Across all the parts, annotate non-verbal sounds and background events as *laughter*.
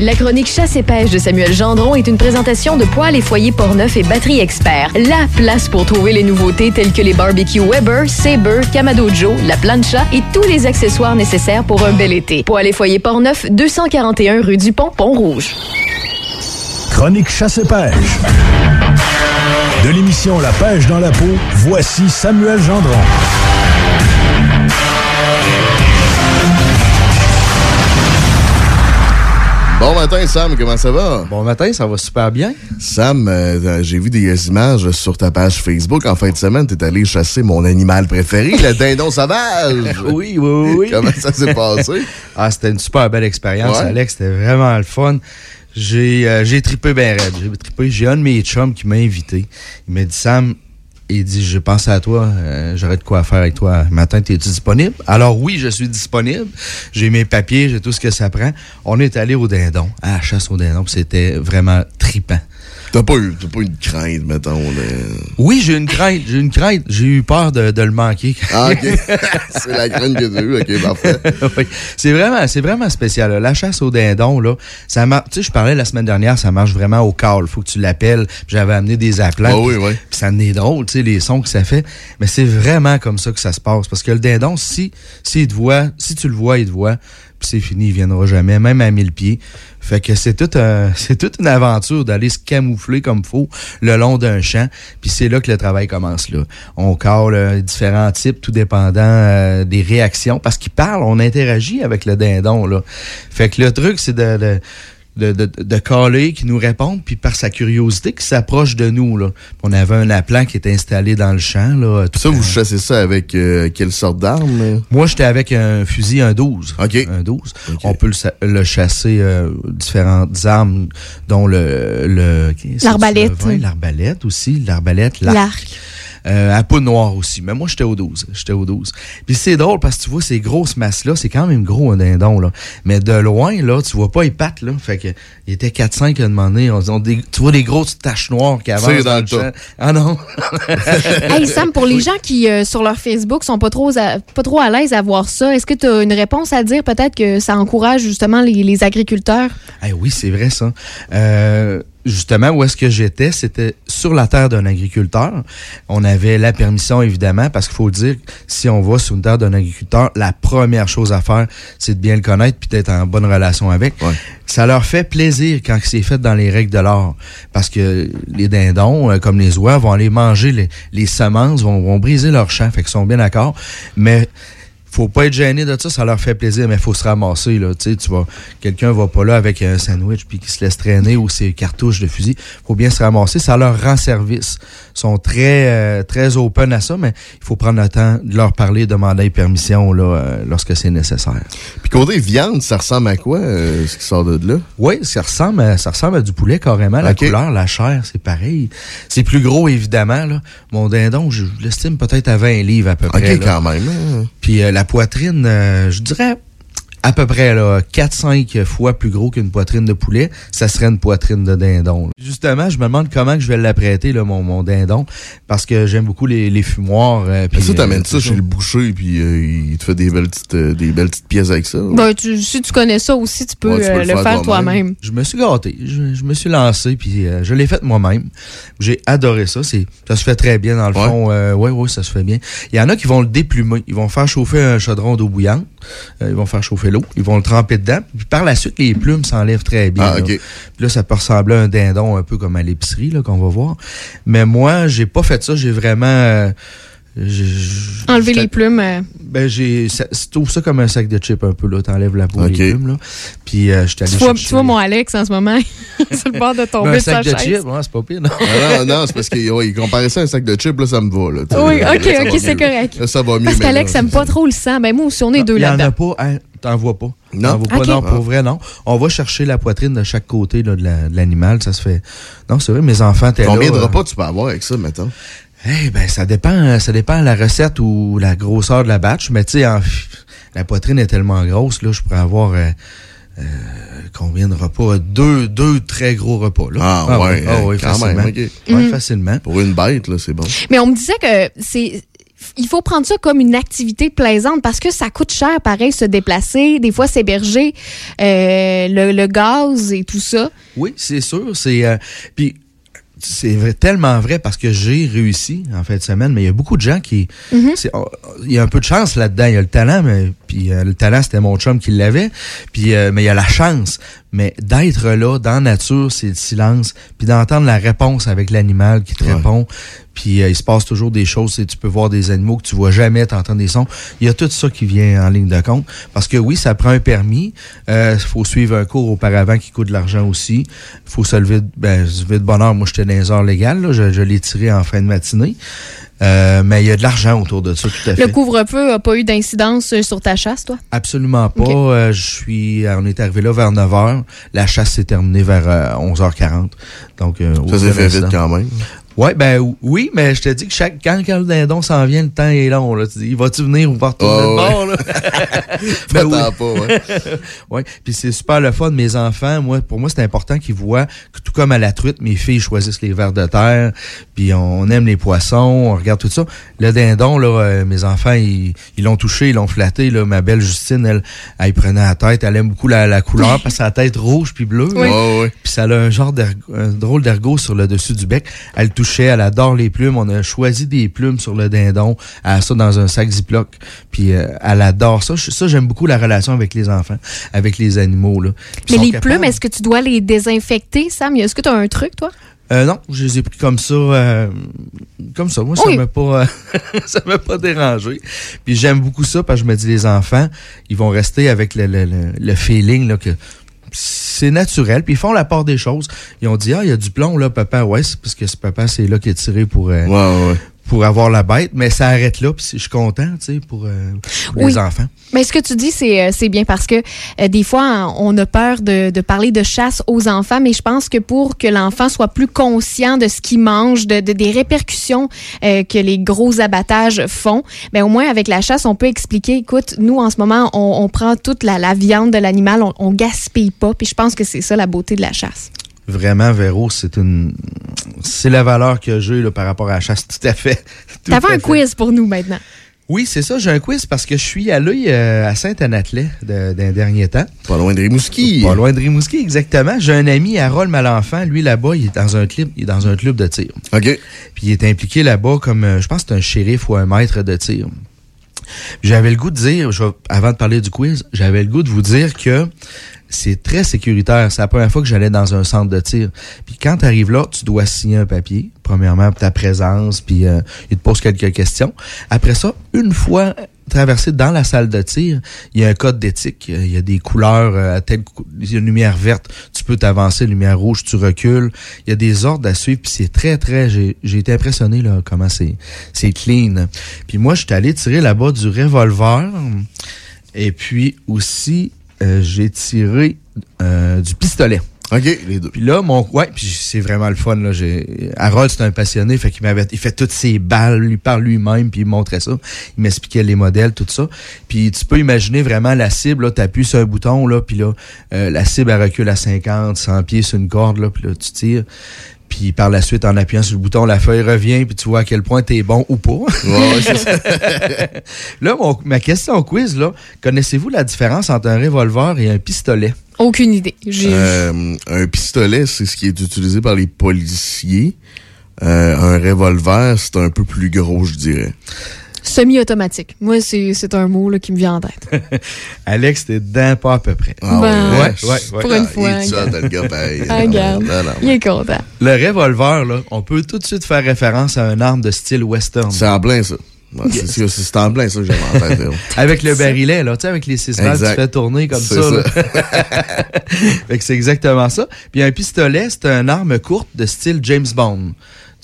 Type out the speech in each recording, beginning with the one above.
La chronique Chasse et pêche de Samuel Gendron est une présentation de Poêles et Foyers Portneuf et Batterie Expert. La place pour trouver les nouveautés telles que les barbecues Weber, Sabre, Kamado Joe, la plancha et tous les accessoires nécessaires pour un bel été. Poêles et Foyers Portneuf, 241 rue du Pont, Pont-Rouge. Chronique Chasse et pêche. De l'émission La pêche dans la peau, voici Samuel Gendron. Matin, Sam, comment ça va? Bon matin, ça va super bien. Sam, euh, j'ai vu des images sur ta page Facebook. En fin de semaine, t'es allé chasser mon animal préféré, le dindon sauvage. *laughs* oui, oui, oui. Comment ça s'est passé? *laughs* ah, c'était une super belle expérience, Ouais. Alex. C'était vraiment le fun. J'ai euh, j'ai trippé bien raide. J'ai trippé. J'ai un de mes chums qui m'a invité. Il m'a dit, Sam, il dit, j'ai pensé à toi, euh, j'aurais de quoi faire avec toi. Matin, es-tu disponible? Alors oui, je suis disponible. J'ai mes papiers, j'ai tout ce que ça prend. On est allé au dindon, à la chasse au dindon, c'était vraiment trippant. T'as pas eu, t'as pas eu de crainte, mettons. là. Oui, j'ai une crainte, j'ai une crainte. J'ai eu peur de, de le manquer. Ah, OK. *laughs* c'est la crainte que t'as eue. OK, parfait. *laughs* Oui. c'est vraiment, c'est vraiment spécial. là. La chasse au dindon, là, ça marche. Tu sais, je parlais la semaine dernière, ça marche vraiment au call. Faut que tu l'appelles. J'avais amené des appelants. Ah oui, oui. Puis ça en est drôle, tu sais, les sons que ça fait. Mais c'est vraiment comme ça que ça se passe. Parce que le dindon, si, s'il te voit, si tu le vois, il te voit. C'est fini, il viendra jamais, même à mille pieds. Fait que c'est tout un, *laughs* c'est toute une aventure d'aller se camoufler comme faut le long d'un champ. Puis c'est là que le travail commence là. On cale euh, différents types, tout dépendant euh, des réactions. Parce qu'il parle, on interagit avec le dindon là. Fait que le truc, c'est de de, de, de caler, qui nous répondent, puis par sa curiosité, qui s'approche de nous. Là. On avait un appelant qui était installé dans le champ. Là, tout Ça, vous chassez ça avec euh, quelle sorte d'arme? là? moi, j'étais avec un fusil, un 12. OK. Un 12. On peut le, chasser euh, différentes armes, dont le... L'arbalète. le? L'arbalète aussi. L'arbalète, l'arc. Euh, à peau noire aussi. Mais moi, j'étais au 12. J'étais au 12. Puis c'est drôle parce que tu vois ces grosses masses-là, c'est quand même gros un dindon, là. Mais de loin, là, tu vois pas les pattes, là. Fait que, il était 4-5 à un moment donné. On, on- des- tu vois des grosses taches noires qui avancent dans, dans le champ. Ah non. *laughs* Hey Sam, pour les gens qui euh, sur leur Facebook sont pas trop à, pas trop à l'aise à voir ça, est-ce que tu as une réponse à dire peut-être que ça encourage justement les, les agriculteurs? Eh oui, c'est vrai ça. Euh, justement, où est-ce que j'étais, c'était sur la terre d'un agriculteur. On avait la permission, évidemment, parce qu'il faut dire, si on va sur une terre d'un agriculteur, la première chose à faire, c'est de bien le connaître puis d'être en bonne relation avec. Ouais. Ça leur fait plaisir quand c'est fait dans les règles de l'art. Parce que les dindons, euh, comme les oies, vont aller manger les, les semences, vont, vont briser leur champ. Fait qu'ils sont bien d'accord. Mais faut pas être gêné de ça, ça leur fait plaisir, mais faut se ramasser, là. Tu sais, tu vas, quelqu'un va pas là avec un sandwich puis qui se laisse traîner ou ses cartouches de fusil. Faut bien se ramasser, ça leur rend service. Ils sont très, euh, très open à ça, mais il faut prendre le temps de leur parler, demander permission, là, euh, lorsque c'est nécessaire. Puis côté viande, ça ressemble à quoi, euh, ce qui sort de là? Oui, ça ressemble, à, ça ressemble à du poulet carrément. La Ok. couleur, la chair, c'est pareil. C'est plus gros, évidemment, là. Mon dindon, je l'estime peut-être à 20 livres à peu OK, près. là. quand même. hein. Puis la poitrine, euh, je dirais à peu près là 4-5 fois plus gros qu'une poitrine de poulet, ça serait une poitrine de dindon. là. Justement, je me demande comment que je vais l'apprêter là mon, mon dindon parce que j'aime beaucoup les, les fumoirs. euh, ça, t'amènes euh, ça chez le boucher, puis euh, il te fait des belles petites, euh, des belles petites pièces avec ça. Ben, tu- si tu connais ça aussi, tu peux, Ouais, tu peux euh, le le faire faire toi-même. Je me suis gâté, je, je me suis lancé puis euh, je l'ai fait moi-même. J'ai adoré ça, c'est ça se fait très bien dans le Ouais. fond. Euh, ouais ouais, ça se fait bien. Il y en a qui vont le déplumer, ils vont faire chauffer un chaudron d'eau bouillante, ils vont faire chauffer l'eau, ils vont le tremper dedans, puis par la suite les plumes s'enlèvent très bien. Ah, là. Puis là, ça peut ressembler à un dindon un peu comme à l'épicerie là qu'on va voir. Mais moi, j'ai pas fait ça, j'ai vraiment euh, Enlever les plumes. euh, Ben j'ai ça- c'est tout ça comme un sac de chips un peu là, t'enlèves la peau OK. des plumes là. Puis euh, j'étais allé tu, vois, chercher- tu vois mon Alex en ce moment, *laughs* sur le bord de Ben, tomber un de sa sac de chips, ouais, c'est pas pire, non? Ah, non, non, c'est parce qu'il ouais, il comparait ça à un sac de chips, là, ça me va. Là. Oui, Là, ok, ok, c'est correct. Là, ça va mieux. Parce qu'Alex aime pas trop le sang. Ben moi aussi, on est deux Il y en a là-dedans. pas, hein, t'en vois pas. Non? Vois pas, Ok. non, Ah. pour vrai, non. On va chercher la poitrine de chaque côté là, de la- de l'animal, ça se fait. Non, c'est vrai, mes enfants là. Combien de euh, repas tu peux avoir avec ça, mettons? Eh ben, ça dépend, ça dépend de la recette ou la grosseur de la batch, mais tu sais, en- la poitrine est tellement grosse, là, je pourrais avoir euh, euh, combien de repas? Deux, deux très gros repas, là. Ah, ouais, ah, ouais, quand facilement. même, ok. Ouais, Mhm. facilement. Pour une bête, là, c'est bon. Mais on me disait que c'est il faut prendre ça comme une activité plaisante parce que ça coûte cher, pareil, se déplacer, des fois s'héberger, euh, le, le, gaz et tout ça. Oui, c'est sûr. C'est euh, puis c'est tellement vrai parce que j'ai réussi en fin de semaine, mais il y a beaucoup de gens qui. Mm-hmm. Oh, il y a un peu de chance là-dedans. Il y a le talent, mais puis euh, le talent, c'était mon chum qui l'avait. Puis euh, mais il y a la chance. Mais d'être là, dans la nature, c'est le silence. Puis d'entendre la réponse avec l'animal qui te répond. Puis euh, il se passe toujours des choses. Tu peux voir des animaux que tu vois jamais, t'entendre des sons. Il y a tout ça qui vient en ligne de compte. Parce que oui, ça prend un permis. Il faut suivre un cours auparavant qui coûte de l'argent aussi. Il faut se lever, ben, se lever de bonne heure. Moi, j'étais dans les heures légales. Je, je l'ai tiré en fin de matinée. Euh, mais il y a de l'argent autour de ça, tout à fait. Le couvre-feu n'a pas eu d'incidence euh, sur ta chasse, toi? Absolument pas. Euh, je suis, on est arrivé là vers 9 h. La chasse s'est terminée vers 11h40. Donc, ça s'est fait vite quand même. Ouais, ben oui, mais je te dis que chaque quand, le dindon s'en vient, le temps est long. Là. Tu dis, il va-tu venir ou pas retourner oh, de bord? Là? *laughs* ben oui. pas, ouais. *laughs* ouais. Puis c'est super le fun. Mes enfants, moi, pour moi, c'est important qu'ils voient que tout comme à la truite, mes filles choisissent les vers de terre. Puis on aime les poissons, on regarde tout ça. Le dindon, là, euh, mes enfants, ils l'ont touché, ils l'ont flatté. Là. Ma belle Justine, elle, elle, prenait la tête. Elle aime beaucoup la, couleur parce que sa tête rouge puis bleue. Oui. Puis ça a un genre de drôle d'ergot sur le dessus du bec. Elle touche elle adore les plumes. On a choisi des plumes sur le dindon, elle a ça dans un sac Ziploc, puis euh, elle adore ça. Ça, j'aime beaucoup la relation avec les enfants, avec les animaux. Là. Mais les plumes, est-ce que tu dois les désinfecter, Sam? Est-ce que tu as un truc, toi? Euh, non, je les ai pris comme ça, euh, comme ça. Moi, ça m'a pas, *laughs* ça m'a pas dérangé. Puis j'aime beaucoup ça parce que je me dis les enfants, ils vont rester avec le, le, le feeling là que c'est naturel. Puis ils font la part des choses. Ils ont dit, ah, il y a du plomb, là, papa. Ouais, c'est parce que ce papa, c'est là qui est tiré pour, euh, pour avoir la bête, mais ça arrête là. Puis je suis content, tu sais, pour, euh, les enfants. Mais ce que tu dis, c'est euh, c'est bien parce que euh, des fois, on a peur de, de, parler de chasse aux enfants, mais je pense que pour que l'enfant soit plus conscient de ce qu'il mange, de, de, des répercussions que les gros abattages font, ben au moins avec la chasse, on peut expliquer. Écoute, nous en ce moment, on, on prend toute la, la viande de l'animal, on, on gaspille pas. Puis je pense que c'est ça la beauté de la chasse vraiment, Véro, c'est une. C'est la valeur que j'ai par rapport à la chasse, tout à fait. *laughs* T'avais un quiz pour nous maintenant. Oui, c'est ça, j'ai un quiz parce que je suis à l'œil euh, à Saint-Anatlet d'un dernier temps. Pas loin de Rimouski. Pas loin de Rimouski, exactement. J'ai un ami, Harold Malenfant. Lui, là-bas, il est dans un club, il est dans un club de tir. OK. Puis il est impliqué là-bas comme, euh, je pense que c'est un shérif ou un maître de tir. J'avais le goût de dire, avant de parler du quiz, j'avais le goût de vous dire que c'est très sécuritaire. C'est la première fois que j'allais dans un centre de tir. Puis quand tu arrives là, tu dois signer un papier, premièrement pour ta présence, puis euh, il te pose quelques questions. Après ça, une fois traversé dans la salle de tir, il y a un code d'éthique. Il y a des couleurs, euh, à telle, il y a une lumière verte, tu peux t'avancer, lumière rouge, tu recules. Il y a des ordres à suivre, puis c'est très, très... J'ai été impressionné là comment c'est c'est clean. Puis moi, je suis allé tirer là-bas du revolver, et puis aussi euh, j'ai tiré euh, du pistolet. OK, les deux. Puis là, mon. Ouais, puis c'est vraiment le fun. Là. Harold, c'est un passionné, fait qu'il m'avait. Il fait toutes ses balles lui, par lui-même, puis il montrait ça. Il m'expliquait les modèles, tout ça. Puis tu peux imaginer vraiment la cible, là, t'appuies sur un bouton, là, puis là, euh, la cible, elle recule à 50, 100 pieds sur une corde, là, puis là, tu tires. Puis par la suite, en appuyant sur le bouton, la feuille revient, puis tu vois à quel point tu es bon ou pas. Ouais, ça. *laughs* là, ma question quiz, là, connaissez-vous la différence entre un revolver et un pistolet? Aucune idée. Euh, un pistolet, c'est ce qui est utilisé par les policiers. Euh, un revolver, c'est un peu plus gros, je dirais. Semi-automatique. Moi, c'est un mot là, qui me vient en tête. *laughs* Alex, t'es dedans pas à peu près. Ah, ben, ouais, ouais, ouais, Pour une ah, fois. Il, le gars, ben, regarde. il est *laughs* content. Le revolver, là, on peut tout de suite faire référence à une arme de style western. C'est en plein, ça. C'est en plein ça que j'avais en tête. *laughs* avec le barillet, là, tu sais, avec les six balles, tu fais tourner comme ça. ça. *laughs* *laughs* fait que c'est exactement ça. Puis un pistolet, c'est une arme courte de style James Bond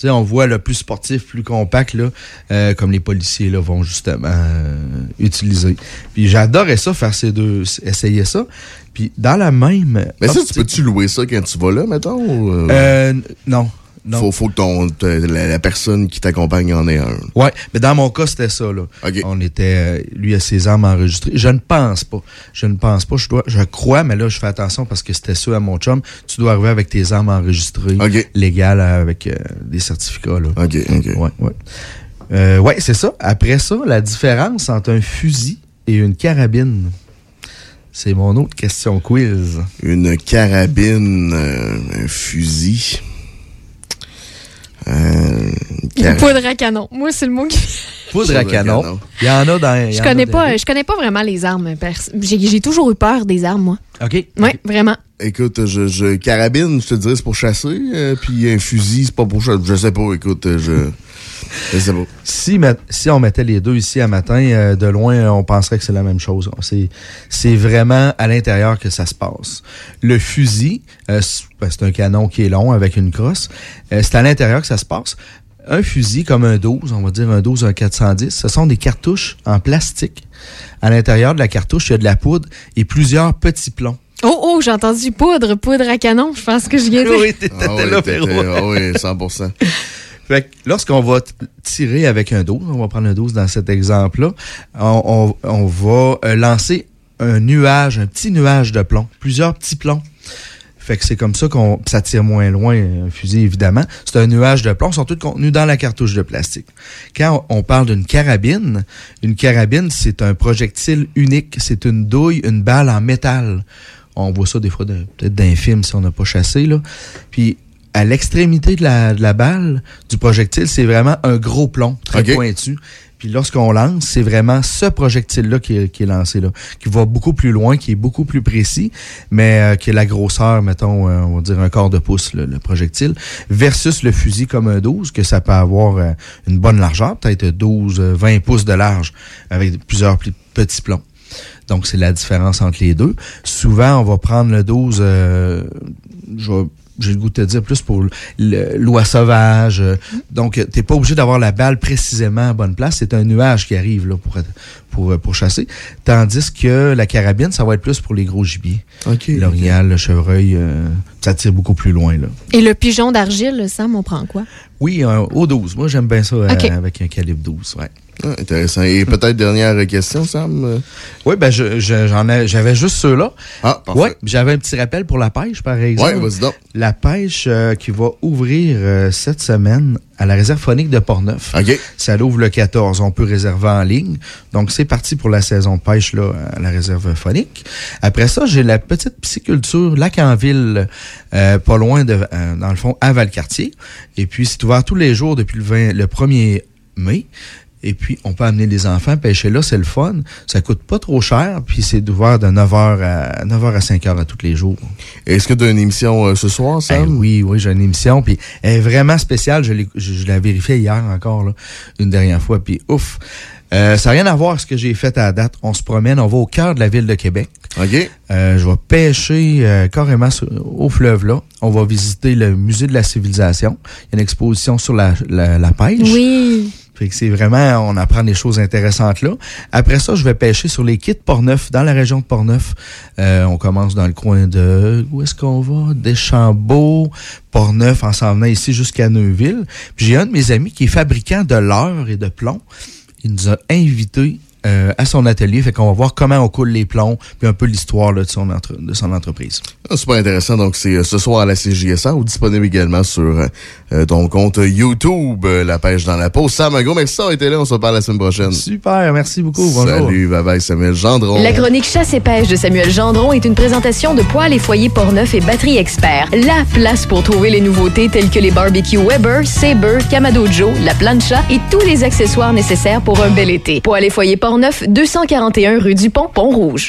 on voit le plus sportif, plus compact, là, euh, comme les policiers là, vont justement euh, utiliser. Puis j'adorais ça, faire ces deux, essayer ça. Puis dans la même. Mais ça, tu peux-tu louer ça quand tu vas là, mettons? Euh, non. Faut, faut que ton, la, personne qui t'accompagne en ait un. Ouais, mais dans mon cas, c'était ça. Là. On était, euh, lui a ses armes enregistrées. Je ne pense pas. Je ne pense pas. Je dois, je crois, mais là, je fais attention parce que c'était ça à mon chum. Tu dois arriver avec tes armes enregistrées, légales, avec euh, des certificats. Là. OK, OK. Ouais, ouais. Euh, ouais, c'est ça. Après ça, la différence entre un fusil et une carabine. C'est mon autre question quiz. Une carabine, euh, un fusil. Euh, Poudre à canon. Moi, c'est le mot qui. *laughs* Poudre à Poudre à canon. canon. Il y en a dans. Je connais pas, je connais pas vraiment les armes. J'ai toujours eu peur des armes, moi. OK. Oui, vraiment. Écoute, je, je carabine, je te dirais, c'est pour chasser. euh, puis un fusil, c'est pas pour chasser. Je sais pas, écoute, euh, je. Je sais pas. Si, si on mettait les deux ici à matin, euh, de loin, on penserait que c'est la même chose. C'est, c'est vraiment à l'intérieur que ça se passe. Le fusil, euh, c'est ben, c'est un canon qui est long avec une crosse. Euh, c'est à l'intérieur que ça se passe. Un fusil comme un 12, on va dire un 12, un 410, ce sont des cartouches en plastique. À l'intérieur de la cartouche, il y a de la poudre et plusieurs petits plombs. Oh, oh, j'ai entendu poudre, poudre à canon. Je pense que je viens de. *laughs* Oui, t'étais Ah oui, là, Véro. ah oui, 100%. *laughs* Fait que lorsqu'on va tirer avec un 12, on va prendre un 12 dans cet exemple-là, on, on- on va euh, lancer un nuage, un petit nuage de plomb, plusieurs petits plombs. Fait que c'est comme ça qu'on ça tire moins loin un fusil évidemment. C'est un nuage de plomb, ils sont tous contenus dans la cartouche de plastique. Quand on parle d'une carabine, une carabine c'est un projectile unique, c'est une douille, une balle en métal. On voit ça des fois de- peut-être dans un film si on n'a pas chassé là. Puis à l'extrémité de la, de la balle, du projectile, c'est vraiment un gros plomb très pointu. Puis lorsqu'on lance, c'est vraiment ce projectile-là qui est, qui est lancé là, qui va beaucoup plus loin, qui est beaucoup plus précis, mais euh, qui est la grosseur, mettons, euh, on va dire un quart de pouce, le, le projectile, versus le fusil comme un 12, que ça peut avoir euh, une bonne largeur, peut-être 12, euh, 20 pouces de large, avec plusieurs petits plombs. Donc, c'est la différence entre les deux. Souvent, on va prendre le 12, euh, je vais- j'ai le goût de te dire plus pour le- l'oie sauvage. euh, Donc, t'es pas obligé d'avoir la balle précisément à bonne place. C'est un nuage qui arrive là pour, pour, pour chasser. Tandis que la carabine, ça va être plus pour les gros gibiers. OK. L'orignal, le chevreuil, euh, ça tire beaucoup plus loin. Là. Et le pigeon d'argile, Sam, on prend quoi? Oui, un- au 12. Moi, j'aime bien ça euh, avec un calibre 12. Ouais. Ah, intéressant. Et peut-être dernière question, Sam? Euh, Oui, ben je- je- j'en ai, j'avais juste ceux-là. Ah, parfait. Ouais, j'avais un petit rappel pour la pêche, par exemple. Ouais, vas-y donc. La pêche euh, qui va ouvrir euh, cette semaine à la réserve phonique de Portneuf. OK. Ça l'ouvre le 14. On peut réserver en ligne. Donc, c'est parti pour la saison de pêche là, à la réserve phonique. Après ça, j'ai la petite pisciculture Lac en ville, euh, pas loin de, euh, dans le fond, à Valcartier. Et puis, c'est ouvert tous les jours depuis le, 20 le 1er mai. Et puis, on peut amener les enfants pêcher là, c'est le fun. Ça coûte pas trop cher, puis c'est ouvert de 9h à 9h à 5h à tous les jours. Est-ce que tu as une émission euh, ce soir, Eh Sam? oui, oui, j'ai une émission, puis elle est vraiment spéciale. Je l'ai, je, je l'ai vérifié hier encore, là, une dernière fois, puis ouf. Euh, ça n'a rien à voir avec ce que j'ai fait à la date. On se promène, on va au cœur de la ville de Québec. OK. Euh, je vais pêcher euh, carrément sur- au fleuve là. On va visiter le musée de la civilisation. Il y a une exposition sur la, la, la pêche. Oui. Fait que c'est vraiment, on apprend des choses intéressantes là. Après ça, je vais pêcher sur les de Portneuf, dans la région de Portneuf. Euh, on commence dans le coin de, où est-ce qu'on va? Deschambault, Portneuf, en s'en venant ici jusqu'à Neuville. Puis j'ai un de mes amis qui est fabricant de leurre et de plomb. Il nous a invités euh, à son atelier. Fait qu'on va voir comment on coule les plombs, puis un peu l'histoire là, de, son entre- de son entreprise. Ah, super intéressant. Donc, c'est euh, ce soir à la CJSA ou disponible également sur euh, euh, ton compte YouTube, euh, La Pêche dans la peau. Sam, un gros merci d'avoir été là. On se reparle la semaine prochaine. Super, merci beaucoup. Bonjour. Salut, bye bye, Samuel Gendron. La chronique Chasse et pêche de Samuel Gendron est une présentation de Poêles et Foyers Portneuf et Batterie Expert. La place pour trouver les nouveautés telles que les barbecues Weber, Sabre, Kamado Joe, la plancha et tous les accessoires nécessaires pour un bel été. Poêles et Foyers Portneuf, 241 rue du Pont, Pont-Rouge.